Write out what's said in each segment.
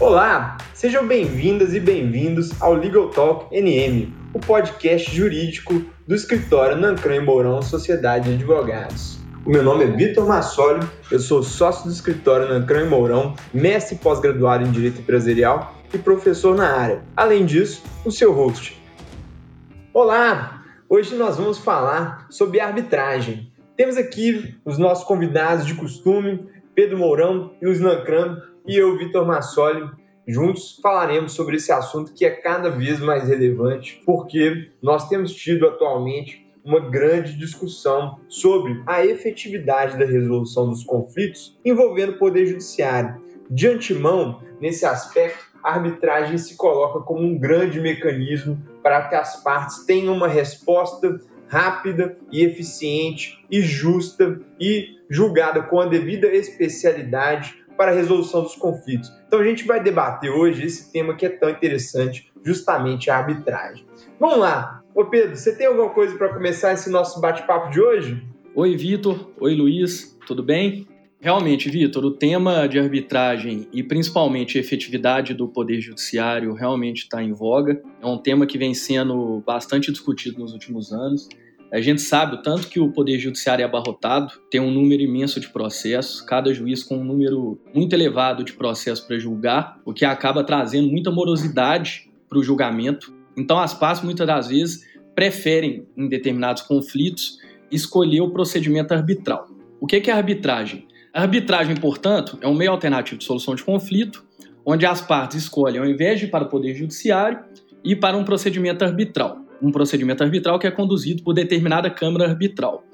Olá, sejam bem-vindas e bem-vindos ao Legal Talk NM, o podcast jurídico do escritório Nancran e Mourão Sociedade de Advogados. O meu nome é Vitor Massoli, eu sou sócio do escritório Nancran e Mourão, mestre pós-graduado em Direito Empresarial e professor na área. Além disso, o seu host. Olá! Hoje nós vamos falar sobre arbitragem. Temos aqui os nossos convidados de costume, Pedro Mourão e o Nancran, e eu, Vitor Massoli, juntos falaremos sobre esse assunto que é cada vez mais relevante, porque nós temos tido atualmente uma grande discussão sobre a efetividade da resolução dos conflitos envolvendo o Poder Judiciário. De antemão, nesse aspecto, a arbitragem se coloca como um grande mecanismo para que as partes tenham uma resposta rápida e eficiente e justa e julgada com a devida especialidade para a resolução dos conflitos. Então a gente vai debater hoje esse tema que é tão interessante, justamente a arbitragem. Vamos lá. Ô Pedro, você tem alguma coisa para começar esse nosso bate-papo de hoje? Oi, Vitor. Oi, Luiz. Tudo bem? Realmente, Vitor, o tema de arbitragem e principalmente a efetividade do Poder Judiciário realmente está em voga. É um tema que vem sendo bastante discutido nos últimos anos. A gente sabe o tanto que o Poder Judiciário é abarrotado, tem um número imenso de processos, cada juiz com um número muito elevado de processos para julgar, o que acaba trazendo muita morosidade para o julgamento. Então, as partes muitas das vezes preferem, em determinados conflitos, escolher o procedimento arbitral. O que é arbitragem? A arbitragem, portanto, é um meio alternativo de solução de conflito, onde as partes escolhem, ao invés de para o Poder Judiciário, ir para um procedimento arbitral. Um procedimento arbitral que é conduzido por determinada Câmara Arbitral.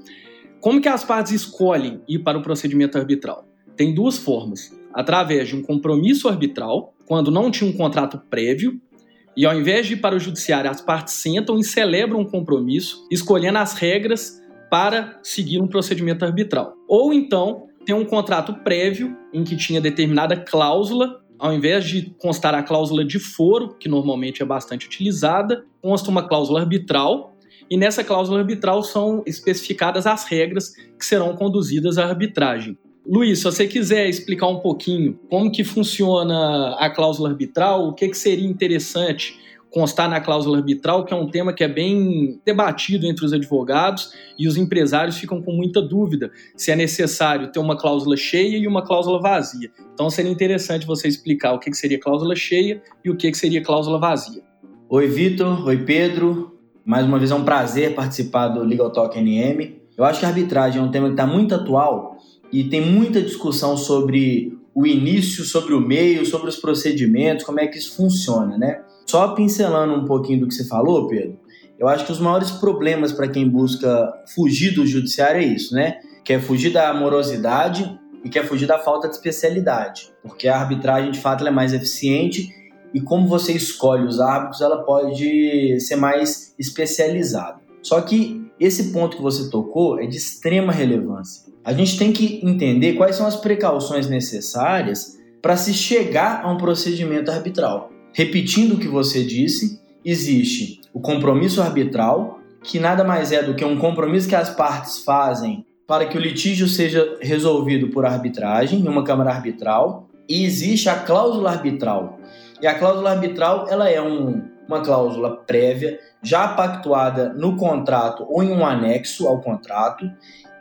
Como que as partes escolhem ir para o procedimento arbitral? Tem duas formas. Através de um compromisso arbitral, quando não tinha um contrato prévio, e ao invés de ir para o judiciário, as partes sentam e celebram um compromisso, escolhendo as regras para seguir um procedimento arbitral. Ou então tem um contrato prévio em que tinha determinada cláusula, ao invés de constar a cláusula de foro, que normalmente é bastante utilizada, consta uma cláusula arbitral, e nessa cláusula arbitral são especificadas as regras que serão conduzidas à arbitragem. Luiz, se você quiser explicar um pouquinho como que funciona a cláusula arbitral, o que, que seria interessante constar na cláusula arbitral, que é um tema que é bem debatido entre os advogados e os empresários ficam com muita dúvida se é necessário ter uma cláusula cheia e uma cláusula vazia. Então seria interessante você explicar o que seria cláusula cheia e o que seria cláusula vazia. Oi, Vitor. Oi, Pedro. Mais uma vez é um prazer participar do Legal Talk NM. Eu acho que a arbitragem é um tema que está muito atual e tem muita discussão sobre o início, sobre o meio, sobre os procedimentos, como é que isso funciona, né? Só pincelando um pouquinho do que você falou, Pedro, eu acho que os maiores problemas para quem busca fugir do judiciário é isso, né? Quer fugir da morosidade e quer fugir da falta de especialidade, porque a arbitragem de fato é mais eficiente e como você escolhe os árbitros, ela pode ser mais especializada. Só que esse ponto que você tocou é de extrema relevância. A gente tem que entender quais são as precauções necessárias para se chegar a um procedimento arbitral. Repetindo o que você disse, existe o compromisso arbitral, que nada mais é do que um compromisso que as partes fazem para que o litígio seja resolvido por arbitragem, em uma câmara arbitral, e existe a cláusula arbitral. E a cláusula arbitral, ela é um, uma cláusula prévia, já pactuada no contrato ou em um anexo ao contrato,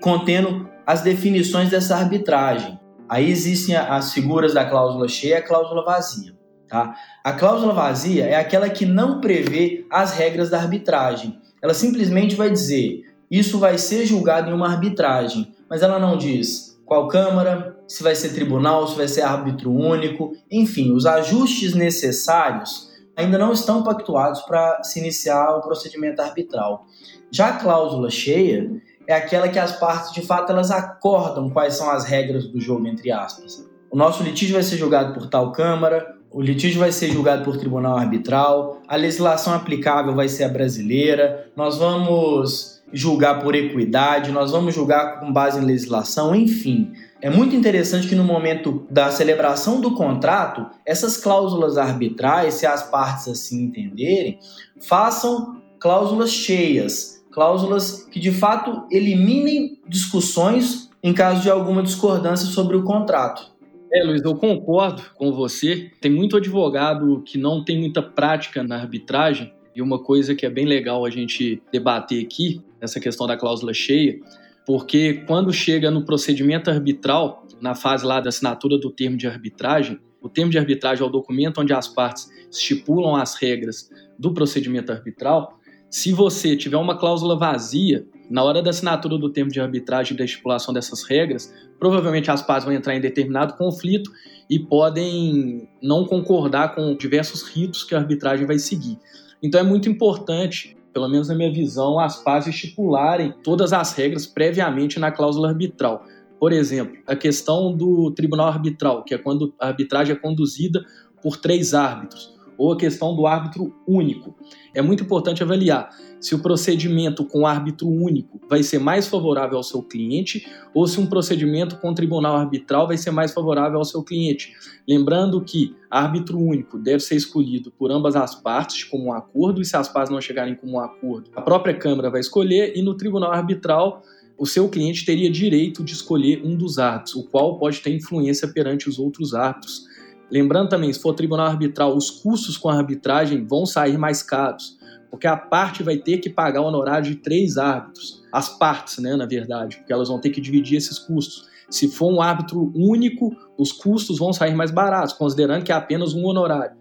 contendo as definições dessa arbitragem. Aí existem as figuras da cláusula cheia e a cláusula vazia. Tá? A cláusula vazia é aquela que não prevê as regras da arbitragem. Ela simplesmente vai dizer: isso vai ser julgado em uma arbitragem, mas ela não diz qual Câmara, se vai ser tribunal, se vai ser árbitro único, enfim, os ajustes necessários ainda não estão pactuados para se iniciar o procedimento arbitral. Já a cláusula cheia é aquela que as partes de fato elas acordam quais são as regras do jogo entre aspas. O nosso litígio vai ser julgado por tal Câmara, o litígio vai ser julgado por tribunal arbitral, a legislação aplicável vai ser a brasileira, nós vamos julgar por equidade, nós vamos julgar com base em legislação, enfim. É muito interessante que no momento da celebração do contrato, essas cláusulas arbitrais, se as partes assim entenderem, façam cláusulas cheias, cláusulas que de fato eliminem discussões em caso de alguma discordância sobre o contrato. É, Luiz, eu concordo com você. Tem muito advogado que não tem muita prática na arbitragem. E uma coisa que é bem legal a gente debater aqui, essa questão da cláusula cheia, porque quando chega no procedimento arbitral, na fase lá da assinatura do termo de arbitragem, o termo de arbitragem é o documento onde as partes estipulam as regras do procedimento arbitral. Se você tiver uma cláusula vazia, na hora da assinatura do termo de arbitragem e da estipulação dessas regras, provavelmente as partes vão entrar em determinado conflito e podem não concordar com diversos ritos que a arbitragem vai seguir. Então é muito importante, pelo menos na minha visão, as partes estipularem todas as regras previamente na cláusula arbitral. Por exemplo, a questão do tribunal arbitral, que é quando a arbitragem é conduzida por três árbitros ou a questão do árbitro único. É muito importante avaliar se o procedimento com árbitro único vai ser mais favorável ao seu cliente ou se um procedimento com tribunal arbitral vai ser mais favorável ao seu cliente. Lembrando que árbitro único deve ser escolhido por ambas as partes como um acordo e se as partes não chegarem como um acordo, a própria Câmara vai escolher e no tribunal arbitral o seu cliente teria direito de escolher um dos árbitros, o qual pode ter influência perante os outros árbitros. Lembrando também, se for tribunal arbitral, os custos com a arbitragem vão sair mais caros, porque a parte vai ter que pagar o honorário de três árbitros. As partes, né, na verdade, porque elas vão ter que dividir esses custos. Se for um árbitro único, os custos vão sair mais baratos, considerando que é apenas um honorário.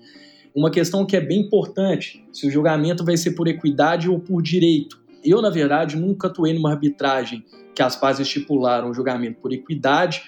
Uma questão que é bem importante, se o julgamento vai ser por equidade ou por direito. Eu, na verdade, nunca atuei numa arbitragem que as partes estipularam o julgamento por equidade,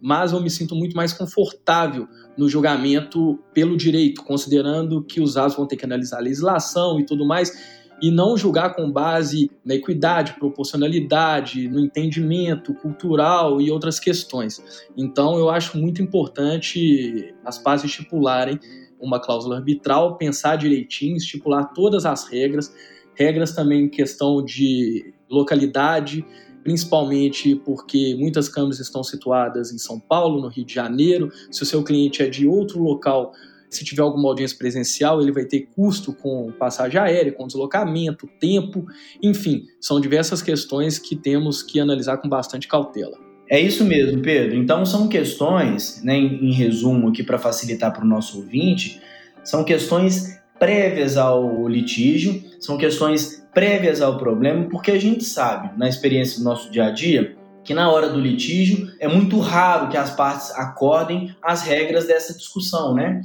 mas eu me sinto muito mais confortável no julgamento pelo direito, considerando que os atos vão ter que analisar a legislação e tudo mais, e não julgar com base na equidade, proporcionalidade, no entendimento cultural e outras questões. Então, eu acho muito importante as partes estipularem uma cláusula arbitral, pensar direitinho, estipular todas as regras, regras também em questão de localidade, principalmente porque muitas câmeras estão situadas em São Paulo, no Rio de Janeiro. Se o seu cliente é de outro local, se tiver alguma audiência presencial, ele vai ter custo com passagem aérea, com deslocamento, tempo, enfim, são diversas questões que temos que analisar com bastante cautela. É isso mesmo, Pedro. Então são questões, né, em, resumo aqui para facilitar para o nosso ouvinte, são questões prévias ao litígio, são questões prévias ao problema, porque a gente sabe, na experiência do nosso dia a dia, que na hora do litígio é muito raro que as partes acordem as regras dessa discussão, né?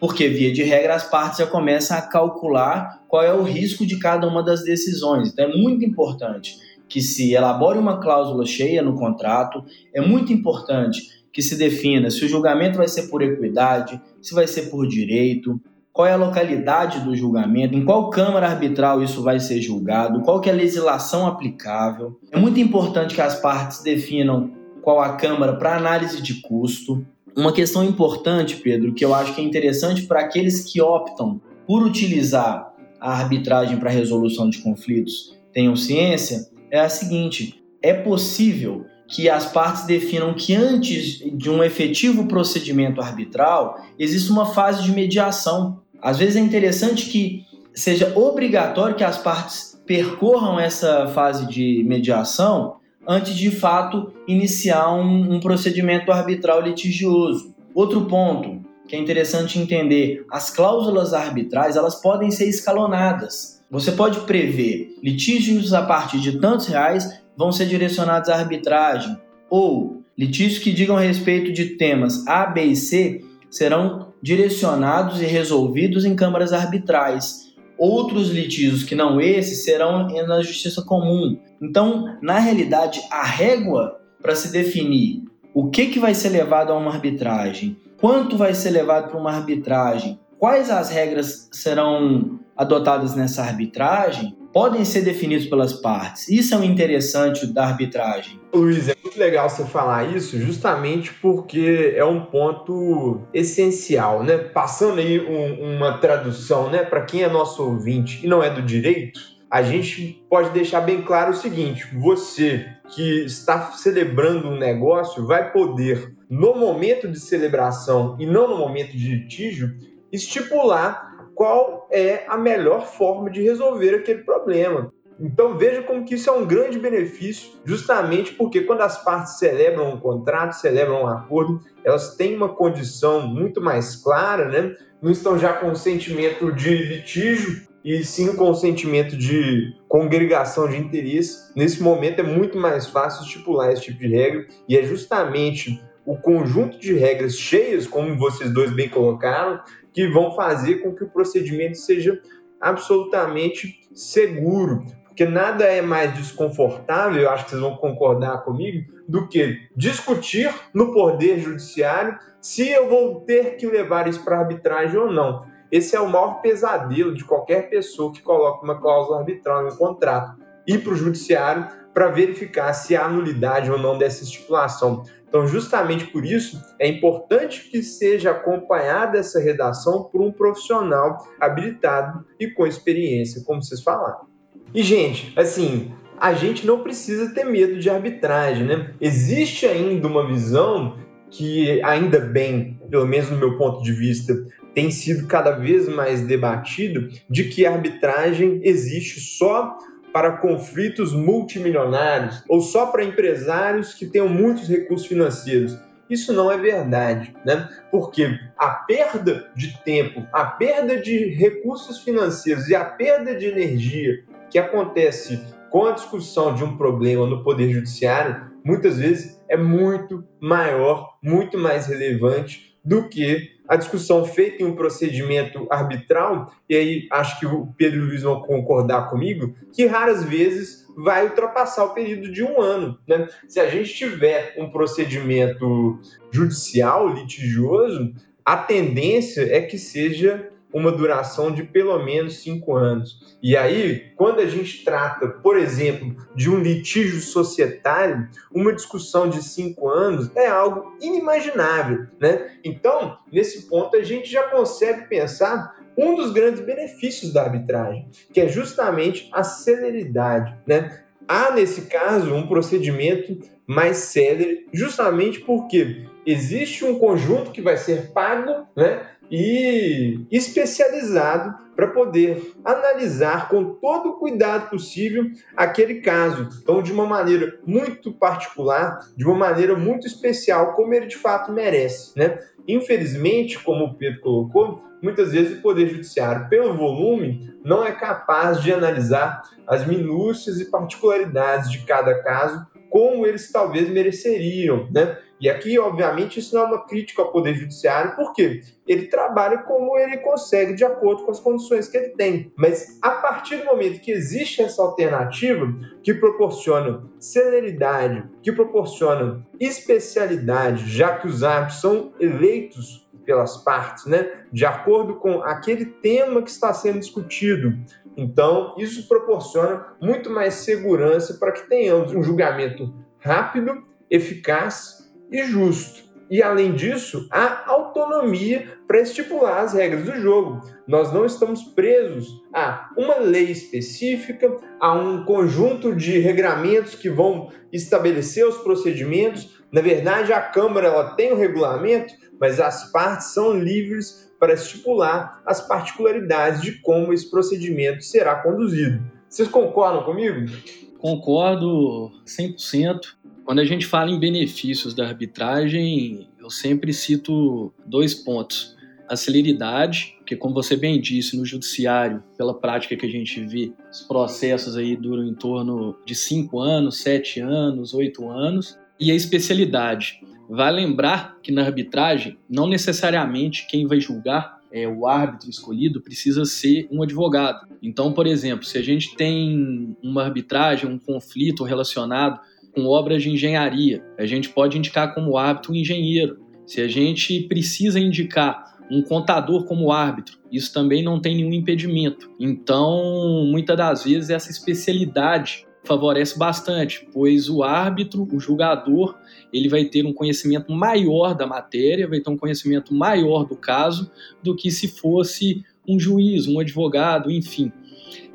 Porque, via de regra, as partes já começam a calcular qual é o risco de cada uma das decisões. Então, é muito importante que se elabore uma cláusula cheia no contrato, é muito importante que se defina se o julgamento vai ser por equidade, se vai ser por direito, qual é a localidade do julgamento, em qual Câmara Arbitral isso vai ser julgado, qual que é a legislação aplicável. É muito importante que as partes definam qual a Câmara para análise de custo. Uma questão importante, Pedro, que eu acho que é interessante para aqueles que optam por utilizar a arbitragem para resolução de conflitos, tenham ciência, é a seguinte: é possível que as partes definam que antes de um efetivo procedimento arbitral existe uma fase de mediação às vezes é interessante que seja obrigatório que as partes percorram essa fase de mediação antes de fato iniciar um, um procedimento arbitral litigioso. Outro ponto que é interessante entender, as cláusulas arbitrais elas podem ser escalonadas. Você pode prever litígios a partir de tantos reais vão ser direcionados à arbitragem ou litígios que digam respeito de temas A, B e C serão direcionados e resolvidos em câmaras arbitrais. Outros litígios que não esses serão na justiça comum. Então, na realidade, a régua para se definir o que, que vai ser levado a uma arbitragem, quanto vai ser levado para uma arbitragem, quais as regras serão adotadas nessa arbitragem, podem ser definidos pelas partes. Isso é o interessante da arbitragem. Luiz, é muito legal você falar isso, justamente porque é um ponto essencial, né? Passando aí um, uma tradução, né, para quem é nosso ouvinte e não é do direito, a gente pode deixar bem claro o seguinte: você que está celebrando um negócio vai poder, no momento de celebração e não no momento de litígio, estipular qual é a melhor forma de resolver aquele problema. Então veja como que isso é um grande benefício, justamente porque quando as partes celebram um contrato, celebram um acordo, elas têm uma condição muito mais clara, né? Não estão já com o sentimento de litígio e sim com o sentimento de congregação de interesse. Nesse momento é muito mais fácil estipular esse tipo de regra e é justamente o conjunto de regras cheias, como vocês dois bem colocaram, que vão fazer com que o procedimento seja absolutamente seguro. Porque nada é mais desconfortável, eu acho que vocês vão concordar comigo, do que discutir no Poder Judiciário se eu vou ter que levar isso para arbitragem ou não. Esse é o maior pesadelo de qualquer pessoa que coloca uma cláusula arbitral no contrato. Ir para o Judiciário para verificar se há nulidade ou não dessa estipulação. Então, justamente por isso, é importante que seja acompanhada essa redação por um profissional habilitado e com experiência, como vocês falaram. E, gente, assim, a gente não precisa ter medo de arbitragem, né? Existe ainda uma visão que, ainda bem, pelo menos no meu ponto de vista, tem sido cada vez mais debatido de que a arbitragem existe só para conflitos multimilionários ou só para empresários que tenham muitos recursos financeiros. Isso não é verdade, né? Porque a perda de tempo, a perda de recursos financeiros e a perda de energia que acontece com a discussão de um problema no Poder Judiciário, muitas vezes é muito maior, muito mais relevante do que a discussão feita em um procedimento arbitral, e aí acho que o Pedro Luiz vão concordar comigo, que raras vezes vai ultrapassar o período de um ano. Né? Se a gente tiver um procedimento judicial, litigioso, a tendência é que seja uma duração de pelo menos cinco anos. E aí, quando a gente trata, por exemplo, de um litígio societário, uma discussão de cinco anos é algo inimaginável, né? Então, nesse ponto, a gente já consegue pensar um dos grandes benefícios da arbitragem, que é justamente a celeridade, né? Há, nesse caso, um procedimento mais célere, justamente porque existe um conjunto que vai ser pago, né? E especializado para poder analisar com todo o cuidado possível aquele caso. Então, de uma maneira muito particular, de uma maneira muito especial, como ele de fato merece. Né? Infelizmente, como o Pedro colocou, muitas vezes o Poder Judiciário, pelo volume, não é capaz de analisar as minúcias e particularidades de cada caso como eles talvez mereceriam, né? E aqui, obviamente, isso não é uma crítica ao Poder Judiciário, porque ele trabalha como ele consegue, de acordo com as condições que ele tem. Mas a partir do momento que existe essa alternativa, que proporciona celeridade, que proporciona especialidade, já que os árbitros são eleitos pelas partes, né, de acordo com aquele tema que está sendo discutido, então, isso proporciona muito mais segurança para que tenhamos um julgamento rápido, eficaz e justo. E além disso, há autonomia para estipular as regras do jogo. Nós não estamos presos a uma lei específica, a um conjunto de regramentos que vão estabelecer os procedimentos. Na verdade, a Câmara ela tem o um regulamento, mas as partes são livres para estipular as particularidades de como esse procedimento será conduzido. Vocês concordam comigo? Concordo 100%. Quando a gente fala em benefícios da arbitragem, eu sempre cito dois pontos. A celeridade, porque como você bem disse, no judiciário, pela prática que a gente vê, os processos aí duram em torno de cinco anos, sete anos, oito anos. E a especialidade, Vai lembrar que na arbitragem, não necessariamente quem vai julgar é, o árbitro escolhido precisa ser um advogado. Então, por exemplo, se a gente tem uma arbitragem, um conflito relacionado com obras de engenharia, a gente pode indicar como árbitro um engenheiro. Se a gente precisa indicar um contador como árbitro, isso também não tem nenhum impedimento. Então, muitas das vezes, essa especialidade favorece bastante, pois o árbitro, o julgador, ele vai ter um conhecimento maior da matéria, vai ter um conhecimento maior do caso do que se fosse um juiz, um advogado, enfim.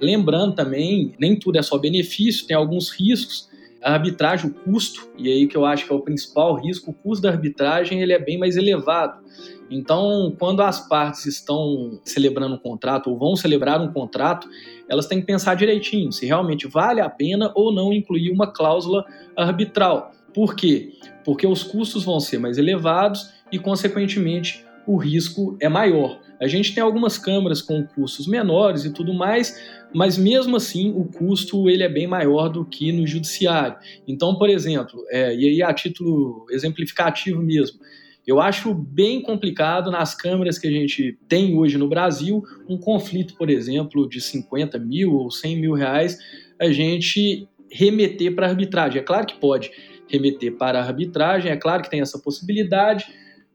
Lembrando também, nem tudo é só benefício, tem alguns riscos A arbitragem, o custo, e aí que eu acho que é o principal risco, o custo da arbitragem ele é bem mais elevado. Então, quando as partes estão celebrando um contrato ou vão celebrar um contrato, elas têm que pensar direitinho se realmente vale a pena ou não incluir uma cláusula arbitral. Por quê? Porque os custos vão ser mais elevados e, consequentemente, o risco é maior. A gente tem algumas câmaras com custos menores e tudo mais, mas mesmo assim o custo ele é bem maior do que no judiciário. Então, por exemplo, é, e aí a título exemplificativo mesmo, eu acho bem complicado nas câmeras que a gente tem hoje no Brasil, um conflito, por exemplo, de 50 mil ou 100 mil reais, a gente remeter para arbitragem. É claro que pode remeter para arbitragem, é claro que tem essa possibilidade,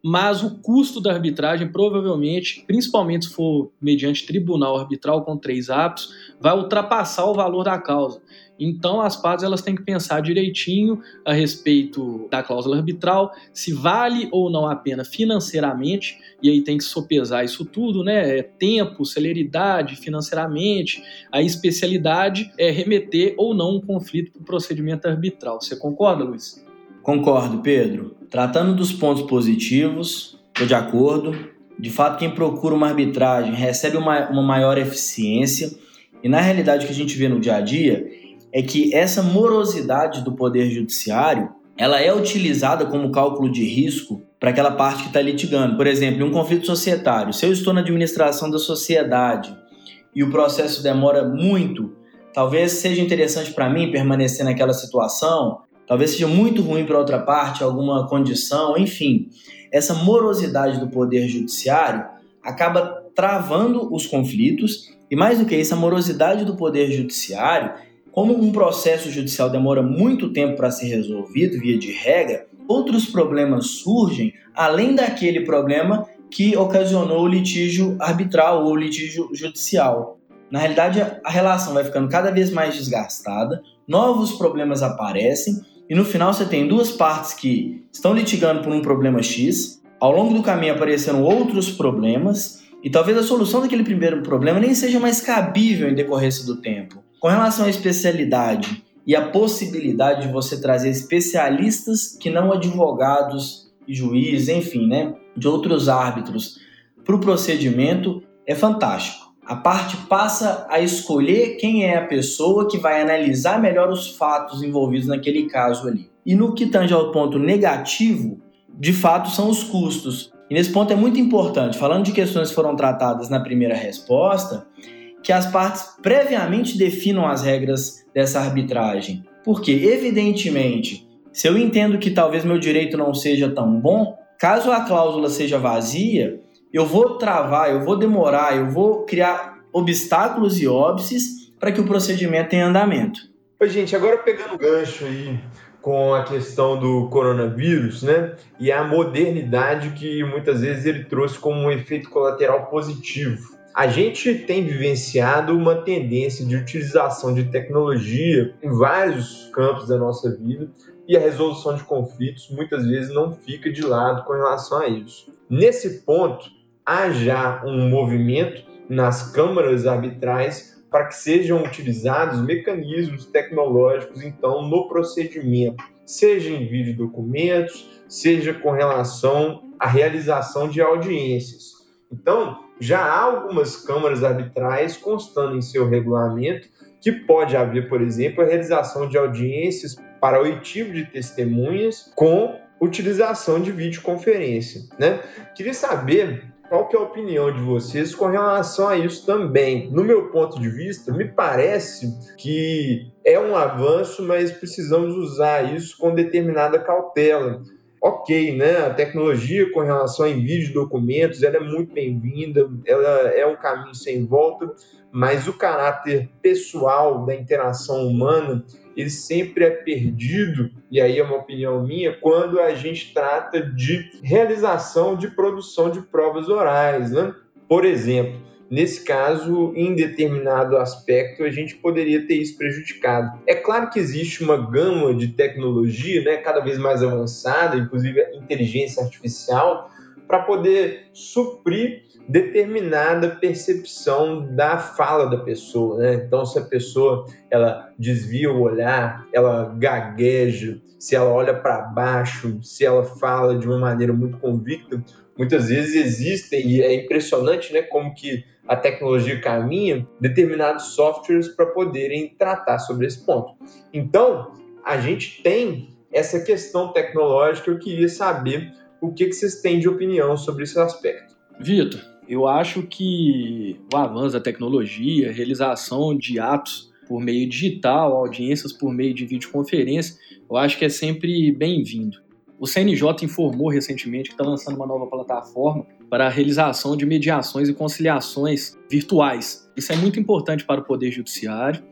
mas o custo da arbitragem provavelmente, principalmente se for mediante tribunal arbitral com três atos, vai ultrapassar o valor da causa. Então as partes elas têm que pensar direitinho a respeito da cláusula arbitral, se vale ou não a pena financeiramente, e aí tem que sopesar isso tudo, né? É tempo, celeridade, financeiramente, a especialidade é remeter ou não um conflito para o procedimento arbitral. Você concorda, Luiz? Concordo, Pedro. Tratando dos pontos positivos, estou de acordo. De fato, quem procura uma arbitragem recebe uma, uma maior eficiência. E na realidade, o que a gente vê no dia a dia é que essa morosidade do poder judiciário ela é utilizada como cálculo de risco para aquela parte que está litigando. Por exemplo, em um conflito societário, se eu estou na administração da sociedade e o processo demora muito, talvez seja interessante para mim permanecer naquela situação talvez seja muito ruim para outra parte, alguma condição, enfim. Essa morosidade do poder judiciário acaba travando os conflitos e mais do que isso, a morosidade do poder judiciário, como um processo judicial demora muito tempo para ser resolvido via de regra, outros problemas surgem além daquele problema que ocasionou o litígio arbitral ou o litígio judicial. Na realidade, a relação vai ficando cada vez mais desgastada, novos problemas aparecem e no final você tem duas partes que estão litigando por um problema X, ao longo do caminho apareceram outros problemas, e talvez a solução daquele primeiro problema nem seja mais cabível em decorrência do tempo. Com relação à especialidade e a possibilidade de você trazer especialistas que não advogados e juízes, enfim, né, de outros árbitros para o procedimento, é fantástico a parte passa a escolher quem é a pessoa que vai analisar melhor os fatos envolvidos naquele caso ali. E no que tange ao ponto negativo, de fato são os custos. E nesse ponto é muito importante, falando de questões que foram tratadas na primeira resposta, que as partes previamente definam as regras dessa arbitragem. Porque, evidentemente, se eu entendo que talvez meu direito não seja tão bom, caso a cláusula seja vazia, eu vou travar, eu vou demorar, eu vou criar obstáculos e óbices para que o procedimento tenha andamento. Oi, gente, agora pegando o gancho aí com a questão do coronavírus, né? E a modernidade que muitas vezes ele trouxe como um efeito colateral positivo. A gente tem vivenciado uma tendência de utilização de tecnologia em vários campos da nossa vida e a resolução de conflitos muitas vezes não fica de lado com relação a isso. Nesse ponto, há já um movimento nas câmaras arbitrais para que sejam utilizados mecanismos tecnológicos, então, no procedimento, seja em vídeo documentos, seja com relação à realização de audiências. Então, já há algumas câmaras arbitrais constando em seu regulamento que pode haver, por exemplo, a realização de audiências para oitivo de testemunhas com utilização de videoconferência. Né? Queria saber qual que é a opinião de vocês com relação a isso também? No meu ponto de vista, me parece que é um avanço, mas precisamos usar isso com determinada cautela. Ok, né? A tecnologia com relação a envio de documentos, ela é muito bem-vinda, ela é um caminho sem volta, mas o caráter pessoal da interação humana ele sempre é perdido, e aí é uma opinião minha, quando a gente trata de realização de produção de provas orais. Né? Por exemplo, nesse caso, em determinado aspecto, a gente poderia ter isso prejudicado. É claro que existe uma gama de tecnologia né, cada vez mais avançada, inclusive a inteligência artificial, para poder suprir determinada percepção da fala da pessoa, né? Então, se a pessoa ela desvia o olhar, ela gagueja, se ela olha para baixo, se ela fala de uma maneira muito convicta, muitas vezes existem e é impressionante, né, como que a tecnologia caminha determinados softwares para poderem tratar sobre esse ponto. Então, a gente tem essa questão tecnológica, eu queria saber o que, que vocês têm de opinião sobre esse aspecto. Vitor, eu acho que o avanço da tecnologia, a realização de atos por meio digital, audiências por meio de videoconferência, eu acho que é sempre bem-vindo. O CNJ informou recentemente que está lançando uma nova plataforma para a realização de mediações e conciliações virtuais. Isso é muito importante para o Poder Judiciário.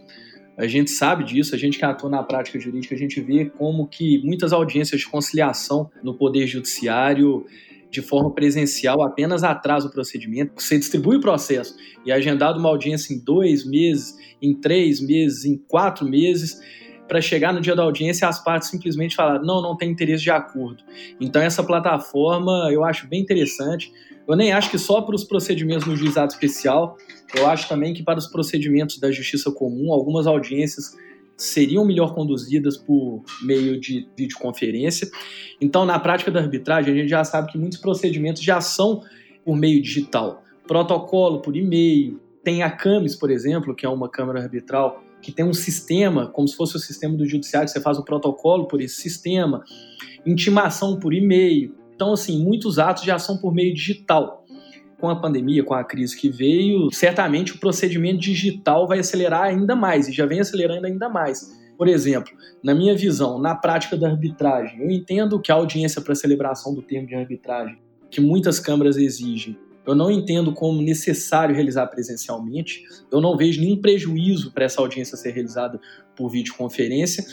A gente sabe disso, a gente que atua na prática jurídica, a gente vê como que muitas audiências de conciliação no Poder Judiciário de forma presencial apenas atrasa o procedimento. Você distribui o processo e é agendado uma audiência em dois meses, em três meses, em quatro meses, para chegar no dia da audiência as partes simplesmente falaram não, não tem interesse de acordo. Então essa plataforma eu acho bem interessante. Eu nem acho que só para os procedimentos no juizado especial, eu acho também que para os procedimentos da justiça comum, algumas audiências seriam melhor conduzidas por meio de videoconferência. Então, na prática da arbitragem, a gente já sabe que muitos procedimentos já são por meio digital. Protocolo por e-mail, tem a CAMES, por exemplo, que é uma câmara arbitral, que tem um sistema, como se fosse o sistema do judiciário, você faz o protocolo por esse sistema, intimação por e-mail. Então, assim, muitos atos já são por meio digital com a pandemia, com a crise que veio, certamente o procedimento digital vai acelerar ainda mais e já vem acelerando ainda mais. Por exemplo, na minha visão, na prática da arbitragem, eu entendo que a audiência para celebração do termo de arbitragem, que muitas câmaras exigem, eu não entendo como necessário realizar presencialmente. Eu não vejo nenhum prejuízo para essa audiência ser realizada por videoconferência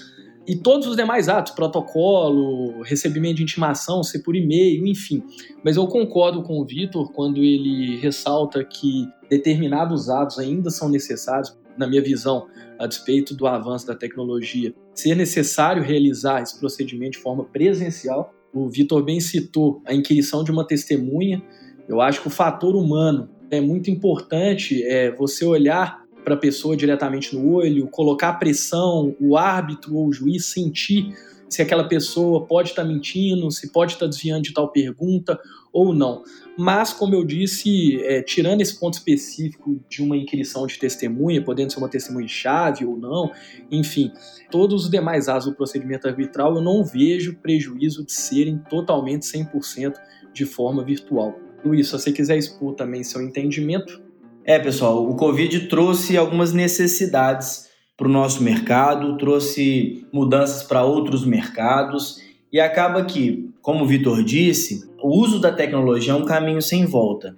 e todos os demais atos, protocolo, recebimento de intimação, ser por e-mail, enfim. Mas eu concordo com o Vitor quando ele ressalta que determinados atos ainda são necessários, na minha visão, a despeito do avanço da tecnologia, ser necessário realizar esse procedimento de forma presencial. O Vitor bem citou a inquirição de uma testemunha. Eu acho que o fator humano é muito importante é, você olhar para a pessoa diretamente no olho, colocar pressão, o árbitro ou o juiz sentir se aquela pessoa pode estar tá mentindo, se pode estar tá desviando de tal pergunta ou não. Mas, como eu disse, é, tirando esse ponto específico de uma inquirição de testemunha, podendo ser uma testemunha-chave ou não, enfim, todos os demais atos do procedimento arbitral eu não vejo prejuízo de serem totalmente 100% de forma virtual. Luiz, se você quiser expor também seu entendimento, é, pessoal, o Covid trouxe algumas necessidades para o nosso mercado, trouxe mudanças para outros mercados e acaba que, como o Vitor disse, o uso da tecnologia é um caminho sem volta.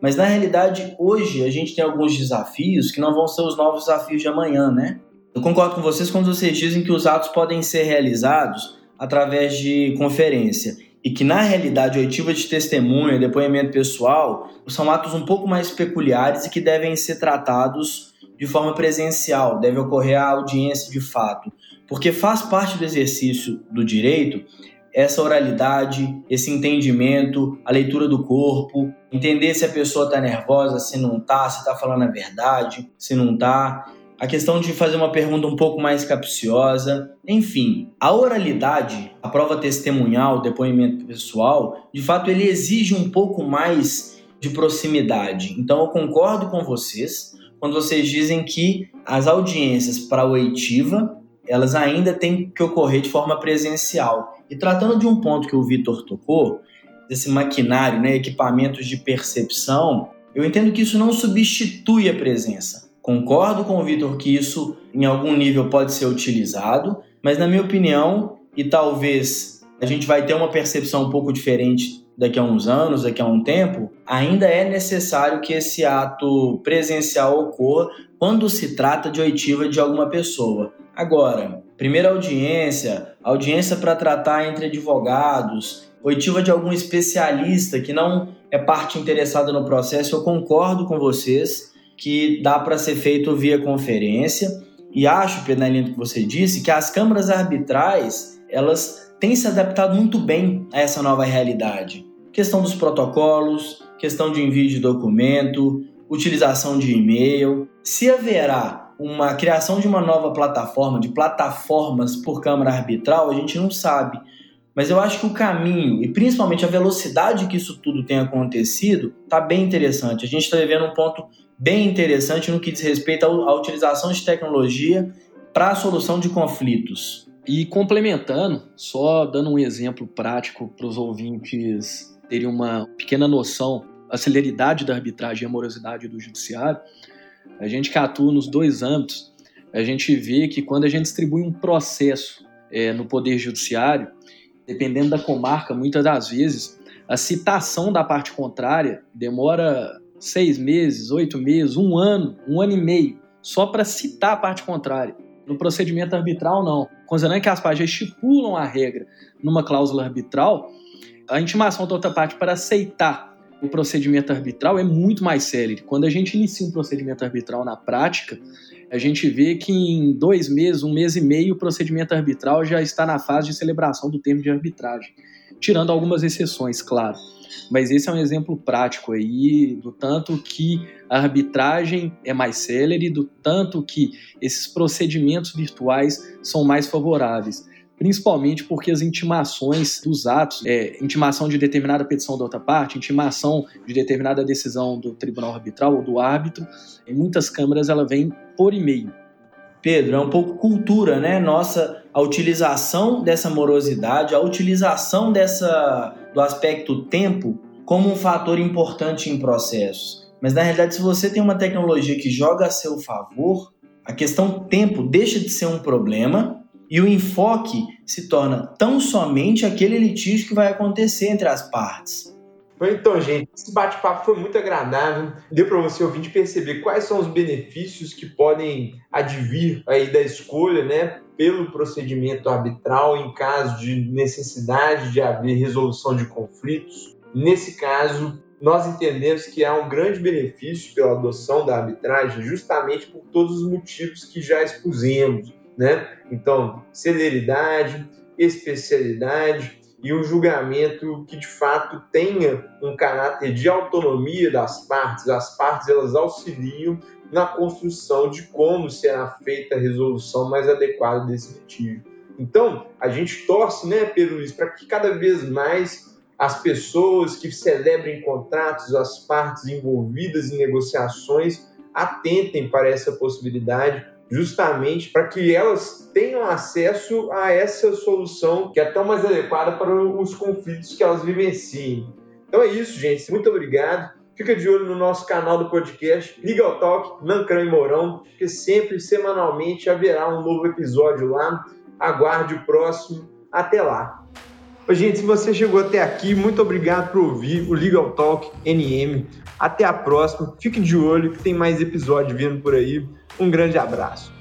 Mas na realidade, hoje a gente tem alguns desafios que não vão ser os novos desafios de amanhã, né? Eu concordo com vocês quando vocês dizem que os atos podem ser realizados através de conferência e que na realidade oitiva de testemunha, depoimento pessoal, são atos um pouco mais peculiares e que devem ser tratados de forma presencial, deve ocorrer a audiência de fato, porque faz parte do exercício do direito essa oralidade, esse entendimento, a leitura do corpo, entender se a pessoa está nervosa, se não está, se está falando a verdade, se não está a questão de fazer uma pergunta um pouco mais capciosa, enfim, a oralidade, a prova testemunhal, o depoimento pessoal, de fato ele exige um pouco mais de proximidade. Então eu concordo com vocês quando vocês dizem que as audiências para a oitiva, elas ainda têm que ocorrer de forma presencial. E tratando de um ponto que o Vitor tocou, desse maquinário, né, equipamentos de percepção, eu entendo que isso não substitui a presença Concordo com o Vitor que isso, em algum nível, pode ser utilizado, mas, na minha opinião, e talvez a gente vai ter uma percepção um pouco diferente daqui a uns anos, daqui a um tempo, ainda é necessário que esse ato presencial ocorra quando se trata de oitiva de alguma pessoa. Agora, primeira audiência, audiência para tratar entre advogados, oitiva de algum especialista que não é parte interessada no processo, eu concordo com vocês que dá para ser feito via conferência. E acho, Pedro, que você disse, que as câmaras arbitrais elas têm se adaptado muito bem a essa nova realidade. questão dos protocolos, questão de envio de documento, utilização de e-mail. Se haverá uma criação de uma nova plataforma, de plataformas por câmara arbitral, a gente não sabe. Mas eu acho que o caminho e principalmente a velocidade que isso tudo tem acontecido está bem interessante. A gente está vivendo um ponto bem interessante no que diz respeito à utilização de tecnologia para a solução de conflitos. E complementando, só dando um exemplo prático para os ouvintes terem uma pequena noção da celeridade da arbitragem e a morosidade do judiciário, a gente que atua nos dois âmbitos, a gente vê que quando a gente distribui um processo é, no Poder Judiciário, dependendo da comarca, muitas das vezes, a citação da parte contrária demora seis meses, oito meses, um ano, um ano e meio, só para citar a parte contrária. No procedimento arbitral, não. Considerando que as partes estipulam a regra numa cláusula arbitral, a intimação da outra parte para aceitar o procedimento arbitral é muito mais célere. Quando a gente inicia um procedimento arbitral na prática, a gente vê que em dois meses, um mês e meio, o procedimento arbitral já está na fase de celebração do termo de arbitragem, tirando algumas exceções, claro. Mas esse é um exemplo prático aí do tanto que a arbitragem é mais célere, do tanto que esses procedimentos virtuais são mais favoráveis principalmente porque as intimações dos atos, é, intimação de determinada petição da outra parte, intimação de determinada decisão do tribunal arbitral ou do árbitro, em muitas câmaras ela vem por e-mail. Pedro, é um pouco cultura, né? Nossa, a utilização dessa morosidade, a utilização dessa do aspecto tempo como um fator importante em processos. Mas na realidade, se você tem uma tecnologia que joga a seu favor, a questão tempo deixa de ser um problema e o enfoque se torna tão somente aquele litígio que vai acontecer entre as partes. Então, gente, esse bate-papo foi muito agradável. Deu para você ouvir de perceber quais são os benefícios que podem advir aí da escolha, né, pelo procedimento arbitral em caso de necessidade de haver resolução de conflitos. Nesse caso, nós entendemos que há um grande benefício pela adoção da arbitragem, justamente por todos os motivos que já expusemos, né? Então, celeridade, especialidade, e um julgamento que de fato tenha um caráter de autonomia das partes. As partes elas auxiliam na construção de como será feita a resolução mais adequada desse litígio. Então, a gente torce, né, Pedro Luiz, para que cada vez mais as pessoas que celebrem contratos, as partes envolvidas em negociações, atentem para essa possibilidade, justamente para que elas tenham acesso a essa solução que é tão mais adequada para os conflitos que elas vivenciem. Então é isso, gente. Muito obrigado. Fica de olho no nosso canal do podcast Legal Talk, Nancrã e Mourão, porque sempre, semanalmente, haverá um novo episódio lá. Aguarde o próximo. Até lá. Ô, gente, se você chegou até aqui, muito obrigado por ouvir o Legal Talk NM. Até a próxima. Fique de olho que tem mais episódio vindo por aí. Um grande abraço.